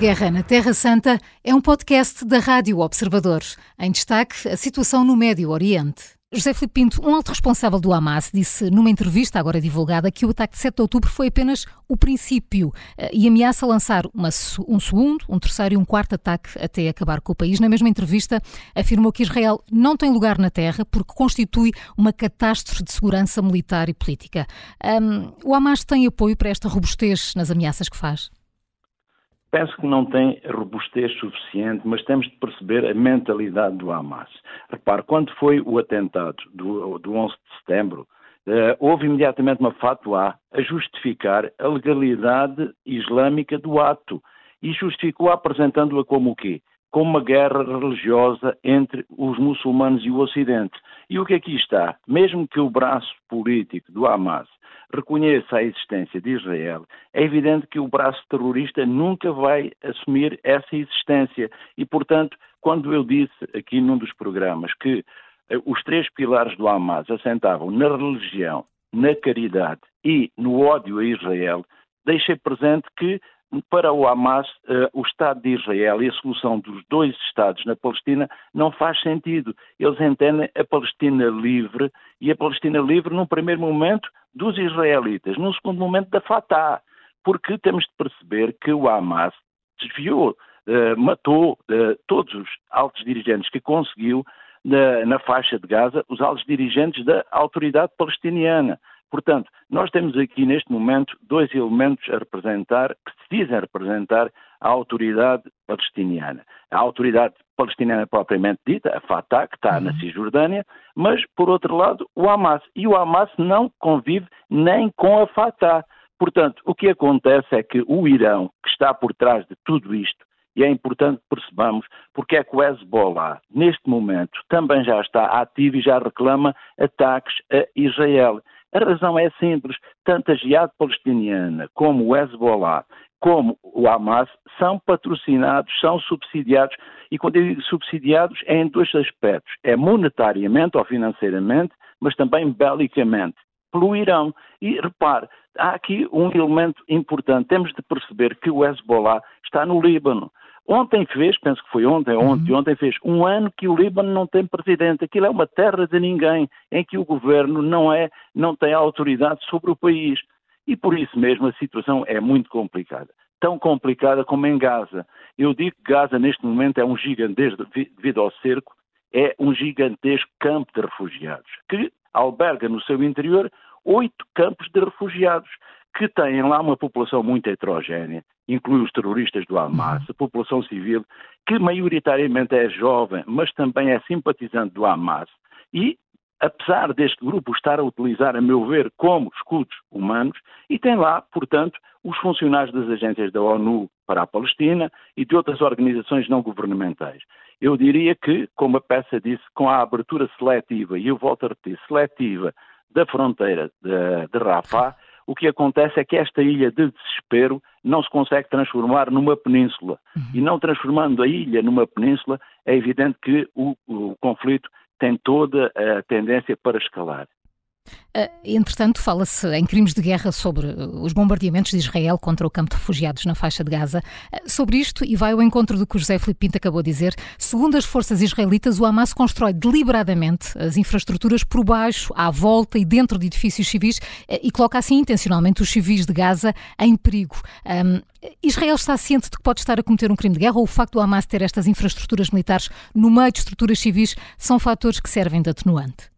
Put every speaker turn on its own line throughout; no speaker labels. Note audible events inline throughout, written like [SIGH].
Guerra na Terra Santa é um podcast da Rádio Observador. Em destaque, a situação no Médio Oriente. José Filipe Pinto, um alto responsável do Hamas, disse numa entrevista agora divulgada que o ataque de 7 de outubro foi apenas o princípio eh, e ameaça lançar uma, um segundo, um terceiro e um quarto ataque até acabar com o país. Na mesma entrevista, afirmou que Israel não tem lugar na terra porque constitui uma catástrofe de segurança militar e política. Um, o Hamas tem apoio para esta robustez nas ameaças que faz?
Penso que não tem robustez suficiente, mas temos de perceber a mentalidade do Hamas. Repare, quando foi o atentado do, do 11 de setembro, uh, houve imediatamente uma fatwa a justificar a legalidade islâmica do ato e justificou apresentando-a como o quê? Como uma guerra religiosa entre os muçulmanos e o Ocidente. E o que aqui está? Mesmo que o braço político do Hamas reconheça a existência de Israel, é evidente que o braço terrorista nunca vai assumir essa existência. E, portanto, quando eu disse aqui num dos programas que eh, os três pilares do Hamas assentavam na religião, na caridade e no ódio a Israel, deixei presente que para o Hamas, uh, o Estado de Israel e a solução dos dois Estados na Palestina não faz sentido. Eles entendem a Palestina livre e a Palestina livre, num primeiro momento, dos israelitas, num segundo momento, da Fatah. Porque temos de perceber que o Hamas desviou, uh, matou uh, todos os altos dirigentes que conseguiu na faixa de Gaza, os altos dirigentes da autoridade palestiniana. Portanto, nós temos aqui neste momento dois elementos a representar, que se dizem representar a autoridade palestiniana. A autoridade palestiniana propriamente dita, a Fatah, que está uhum. na Cisjordânia, mas, por outro lado, o Hamas. E o Hamas não convive nem com a Fatah. Portanto, o que acontece é que o Irão, que está por trás de tudo isto, e é importante que percebamos porque é que o Hezbollah, neste momento, também já está ativo e já reclama ataques a Israel. A razão é simples, tanto a Jihad palestiniana como o Hezbollah, como o Hamas, são patrocinados, são subsidiados, e quando eu digo subsidiados é em dois aspectos, é monetariamente ou financeiramente, mas também belicamente, pelo Irão. E repare, há aqui um elemento importante, temos de perceber que o Hezbollah está no Líbano. Ontem fez, penso que foi ontem, ontem, uhum. ontem fez um ano que o Líbano não tem presidente. Aquilo é uma terra de ninguém, em que o governo não é, não tem autoridade sobre o país. E por isso mesmo a situação é muito complicada. Tão complicada como em Gaza. Eu digo que Gaza neste momento é um gigantesco, devido ao cerco, é um gigantesco campo de refugiados, que alberga no seu interior oito campos de refugiados que têm lá uma população muito heterogénea, inclui os terroristas do Hamas, a população civil, que maioritariamente é jovem, mas também é simpatizante do Hamas, e apesar deste grupo estar a utilizar, a meu ver, como escudos humanos, e tem lá, portanto, os funcionários das agências da ONU para a Palestina e de outras organizações não governamentais. Eu diria que, como a peça disse, com a abertura seletiva, e eu volto a repetir, seletiva da fronteira de, de Rafah, o que acontece é que esta ilha de desespero não se consegue transformar numa península. Uhum. E não transformando a ilha numa península, é evidente que o, o conflito tem toda a tendência para escalar.
Uh, entretanto, fala-se em crimes de guerra sobre os bombardeamentos de Israel contra o campo de refugiados na faixa de Gaza. Uh, sobre isto, e vai ao encontro do que o José Filipe Pinto acabou de dizer, segundo as forças israelitas, o Hamas constrói deliberadamente as infraestruturas por baixo, à volta e dentro de edifícios civis e coloca assim intencionalmente os civis de Gaza em perigo. Um, Israel está ciente de que pode estar a cometer um crime de guerra ou o facto do Hamas ter estas infraestruturas militares no meio de estruturas civis são fatores que servem de atenuante?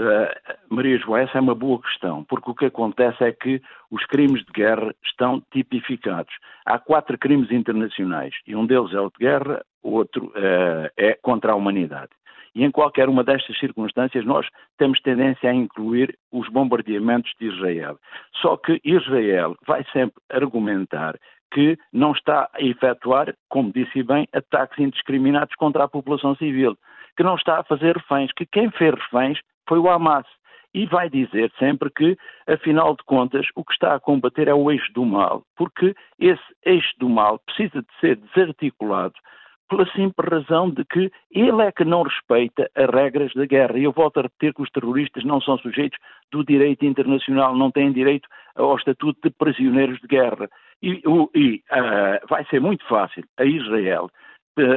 Uh, Maria João, essa é uma boa questão, porque o que acontece é que os crimes de guerra estão tipificados. Há quatro crimes internacionais e um deles é o de guerra, o outro uh, é contra a humanidade. E em qualquer uma destas circunstâncias nós temos tendência a incluir os bombardeamentos de Israel. Só que Israel vai sempre argumentar que não está a efetuar, como disse bem, ataques indiscriminados contra a população civil, que não está a fazer reféns, que quem fez reféns foi o Hamas. E vai dizer sempre que, afinal de contas, o que está a combater é o eixo do mal, porque esse eixo do mal precisa de ser desarticulado pela simples razão de que ele é que não respeita as regras da guerra. E eu volto a repetir que os terroristas não são sujeitos do direito internacional, não têm direito ao estatuto de prisioneiros de guerra. E, e uh, vai ser muito fácil a Israel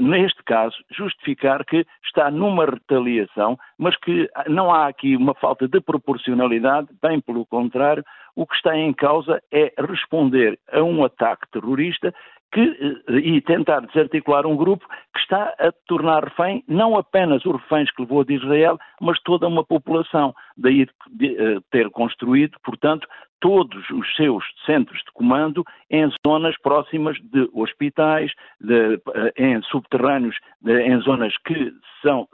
neste caso, justificar que está numa retaliação, mas que não há aqui uma falta de proporcionalidade, bem pelo contrário, o que está em causa é responder a um ataque terrorista que, eh, e tentar desarticular um grupo que está a tornar refém não apenas os reféns que levou de Israel, mas toda uma população. Daí de, ter construído, portanto, todos os seus centros de comando em zonas próximas de hospitais, de, eh, em subterrâneos, de, em zonas que são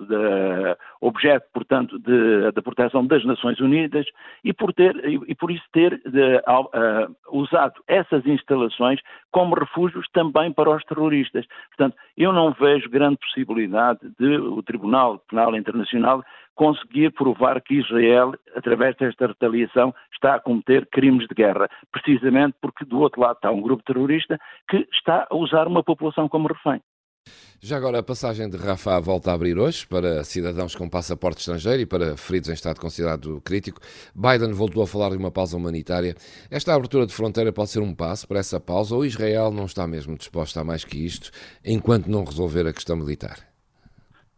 objeto, portanto, da proteção das Nações Unidas e por, ter, e por isso ter uh, usado essas instalações como refúgios também para os terroristas. Portanto, eu não vejo grande possibilidade de o Tribunal Penal Internacional conseguir provar que Israel, através desta retaliação, está a cometer crimes de guerra, precisamente porque do outro lado está um grupo terrorista que está a usar uma população como refém.
Já agora, a passagem de Rafah volta a abrir hoje para cidadãos com passaporte estrangeiro e para feridos em estado considerado crítico. Biden voltou a falar de uma pausa humanitária. Esta abertura de fronteira pode ser um passo para essa pausa ou Israel não está mesmo disposta a mais que isto enquanto não resolver a questão militar?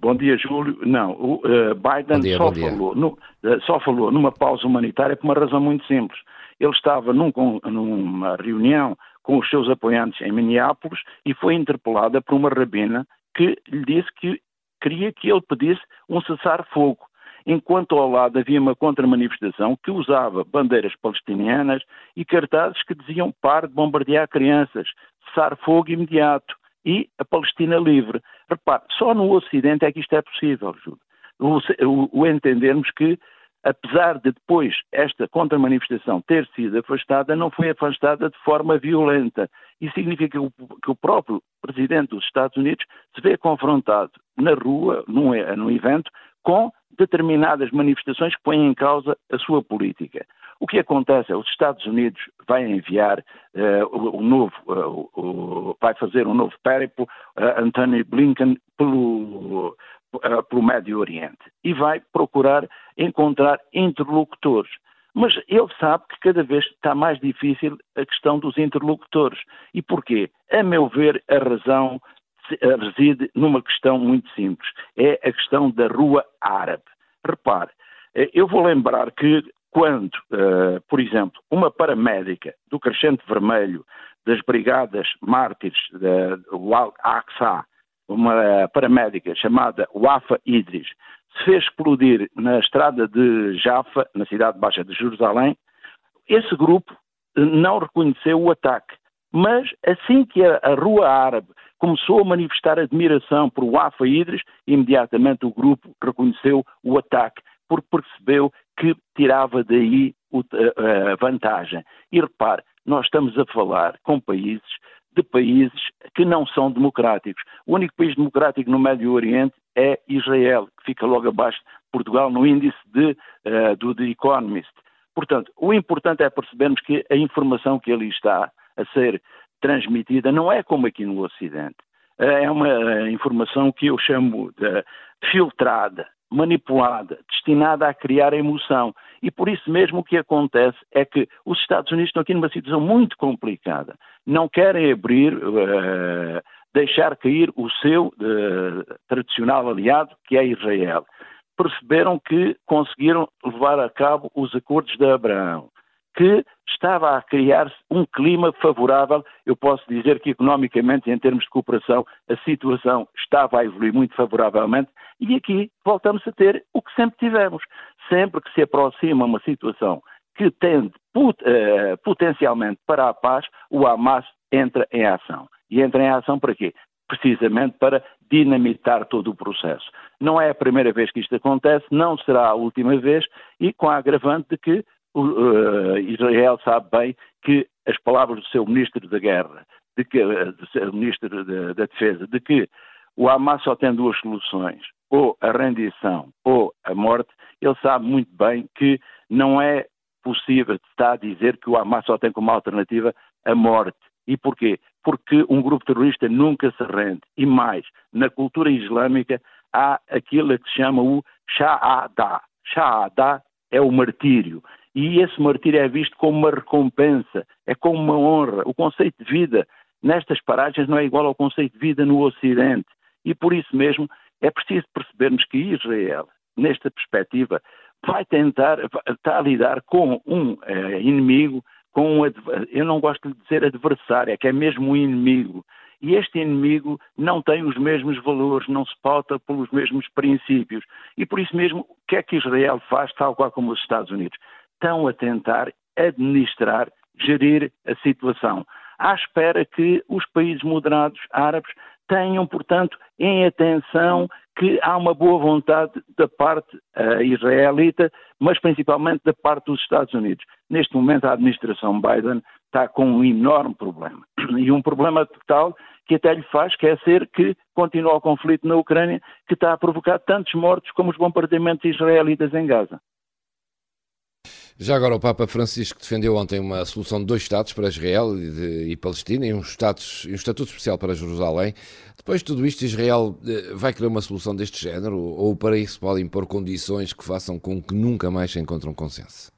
Bom dia, Júlio. Não, o uh, Biden dia, só, falou, no, uh, só falou numa pausa humanitária por uma razão muito simples. Ele estava num, numa reunião com os seus apoiantes em Minneapolis e foi interpelada por uma rabina que lhe disse que queria que ele pedisse um cessar-fogo, enquanto ao lado havia uma contra-manifestação que usava bandeiras palestinianas e cartazes que diziam par de bombardear crianças, cessar-fogo imediato e a Palestina livre. Repare, só no Ocidente é que isto é possível, Júlio. O, o, o entendermos que, apesar de depois esta contra-manifestação ter sido afastada, não foi afastada de forma violenta. Isso significa que o, que o próprio presidente dos Estados Unidos se vê confrontado na rua, num, num evento, com determinadas manifestações que põem em causa a sua política. O que acontece é os Estados Unidos vai enviar uh, o, novo, uh, o, vai fazer um novo périplo, uh, Anthony Blinken, pelo, pelo Médio Oriente e vai procurar encontrar interlocutores. Mas ele sabe que cada vez está mais difícil a questão dos interlocutores. E porquê? A meu ver, a razão reside numa questão muito simples. É a questão da rua árabe. Repare, eu vou lembrar que quando, uh, por exemplo, uma paramédica do Crescente Vermelho das Brigadas Mártires do Al-Aqsa, uma paramédica chamada Wafa Idris, se fez explodir na estrada de Jaffa, na cidade baixa de Jerusalém, esse grupo não reconheceu o ataque. Mas assim que a, Rua Árabe começou a manifestar admiração por Wafa Idris, imediatamente o grupo reconheceu o ataque, porque percebeu que tirava daí a vantagem. E repare, nós estamos a falar com países de países que não são democráticos. O único país democrático no Médio Oriente é Israel, que fica logo abaixo de Portugal no índice de, uh, do The Economist. Portanto, o importante é percebermos que a informação que ali está a ser transmitida não é como aqui no Ocidente. É uma informação que eu chamo de filtrada, manipulada, destinada a criar emoção. E por isso mesmo o que acontece é que os Estados Unidos estão aqui numa situação muito complicada. Não querem abrir, uh, deixar cair o seu uh, tradicional aliado, que é Israel. Perceberam que conseguiram levar a cabo os acordos de Abraão que estava a criar-se um clima favorável. Eu posso dizer que, economicamente, em termos de cooperação, a situação estava a evoluir muito favoravelmente. E aqui voltamos a ter o que sempre tivemos. Sempre que se aproxima uma situação que tende pot uh, potencialmente para a paz, o Hamas entra em ação. E entra em ação para quê? Precisamente para dinamitar todo o processo. Não é a primeira vez que isto acontece, não será a última vez, e com a agravante de que uh, Israel sabe bem que as palavras do seu ministro da Guerra, de que, do seu ministro da, da Defesa, de que o Hamas só tem duas soluções, ou a rendição ou a morte, ele sabe muito bem que não é possível estar a dizer que o Hamas só tem como alternativa a morte. E porquê? Porque um grupo terrorista nunca se rende. E mais, na cultura islâmica há aquilo que se chama o Shahada. Shahada é o martírio. E esse martírio é visto como uma recompensa, é como uma honra. O conceito de vida nestas paragens não é igual ao conceito de vida no Ocidente. E por isso mesmo é preciso percebermos que Israel, nesta perspectiva, vai tentar, está a lidar com um é, inimigo, com um, eu não gosto de dizer adversário, é que é mesmo um inimigo. E este inimigo não tem os mesmos valores, não se pauta pelos mesmos princípios. E por isso mesmo, o que é que Israel faz, tal qual como os Estados Unidos? Estão a tentar administrar, gerir a situação, à espera que os países moderados árabes tenham, portanto, em atenção que há uma boa vontade da parte uh, israelita, mas principalmente da parte dos Estados Unidos. Neste momento, a administração Biden está com um enorme problema. [CLEARS THROAT] E um problema tal que até lhe faz esquecer que continua o conflito na Ucrânia, que está a provocar tantos mortos como os bombardeamentos israelitas em Gaza.
Já agora, o Papa Francisco defendeu ontem uma solução de dois Estados para Israel e, de, e Palestina e um, status, um estatuto especial para Jerusalém. Depois de tudo isto, Israel eh, vai querer uma solução deste género ou para isso pode impor condições que façam com que nunca mais se encontre um consenso?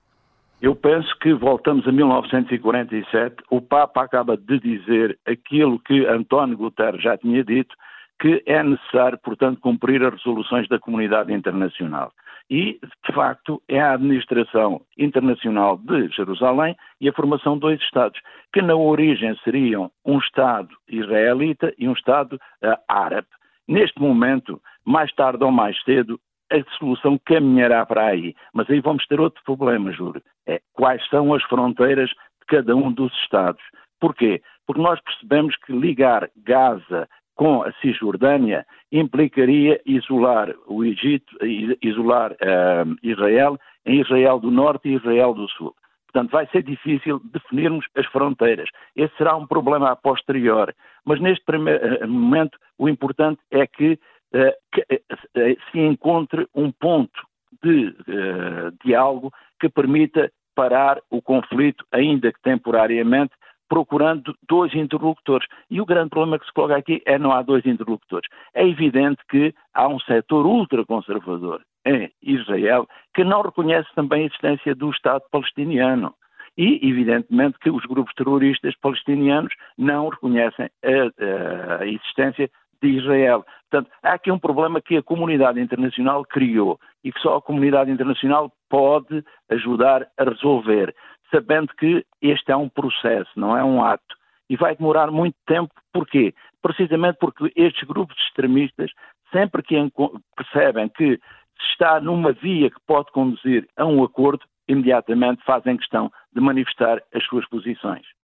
Eu penso que voltamos a 1947. O Papa acaba de dizer aquilo que António Guterres já tinha dito, que é necessário, portanto, cumprir as resoluções da comunidade internacional. E, de facto, é a administração internacional de Jerusalém e a formação de dois Estados, que na origem seriam um Estado israelita e um Estado uh, árabe. Neste momento, mais tarde ou mais cedo, a solução caminhará para aí. Mas aí vamos ter outro problema, Júlio. É quais são as fronteiras de cada um dos Estados. Porquê? Porque nós percebemos que ligar Gaza com a Cisjordânia implicaria isolar o Egito, isolar uh, Israel em Israel do Norte e Israel do Sul. Portanto, vai ser difícil definirmos as fronteiras. Esse será um problema a posterior. Mas neste primeiro eh, momento, o importante é que eh, que eh, se encontre um ponto de diálogo que permita parar o conflito, ainda que temporariamente, procurando dois interlocutores. E o grande problema que se coloca aqui é não há dois interlocutores. É evidente que há um setor ultraconservador em Israel que não reconhece também a existência do Estado palestiniano. E, evidentemente, que os grupos terroristas palestinianos não reconhecem a, a existência de Israel. Portanto, há aqui um problema que a comunidade internacional criou e que só a comunidade internacional pode ajudar a resolver, sabendo que este é um processo, não é um ato. E vai demorar muito tempo, porquê? Precisamente porque estes grupos extremistas, sempre que percebem que se está numa via que pode conduzir a um acordo, imediatamente fazem questão de manifestar as suas posições.